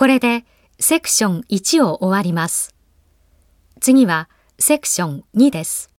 これでセクション1を終わります。次はセクション2です。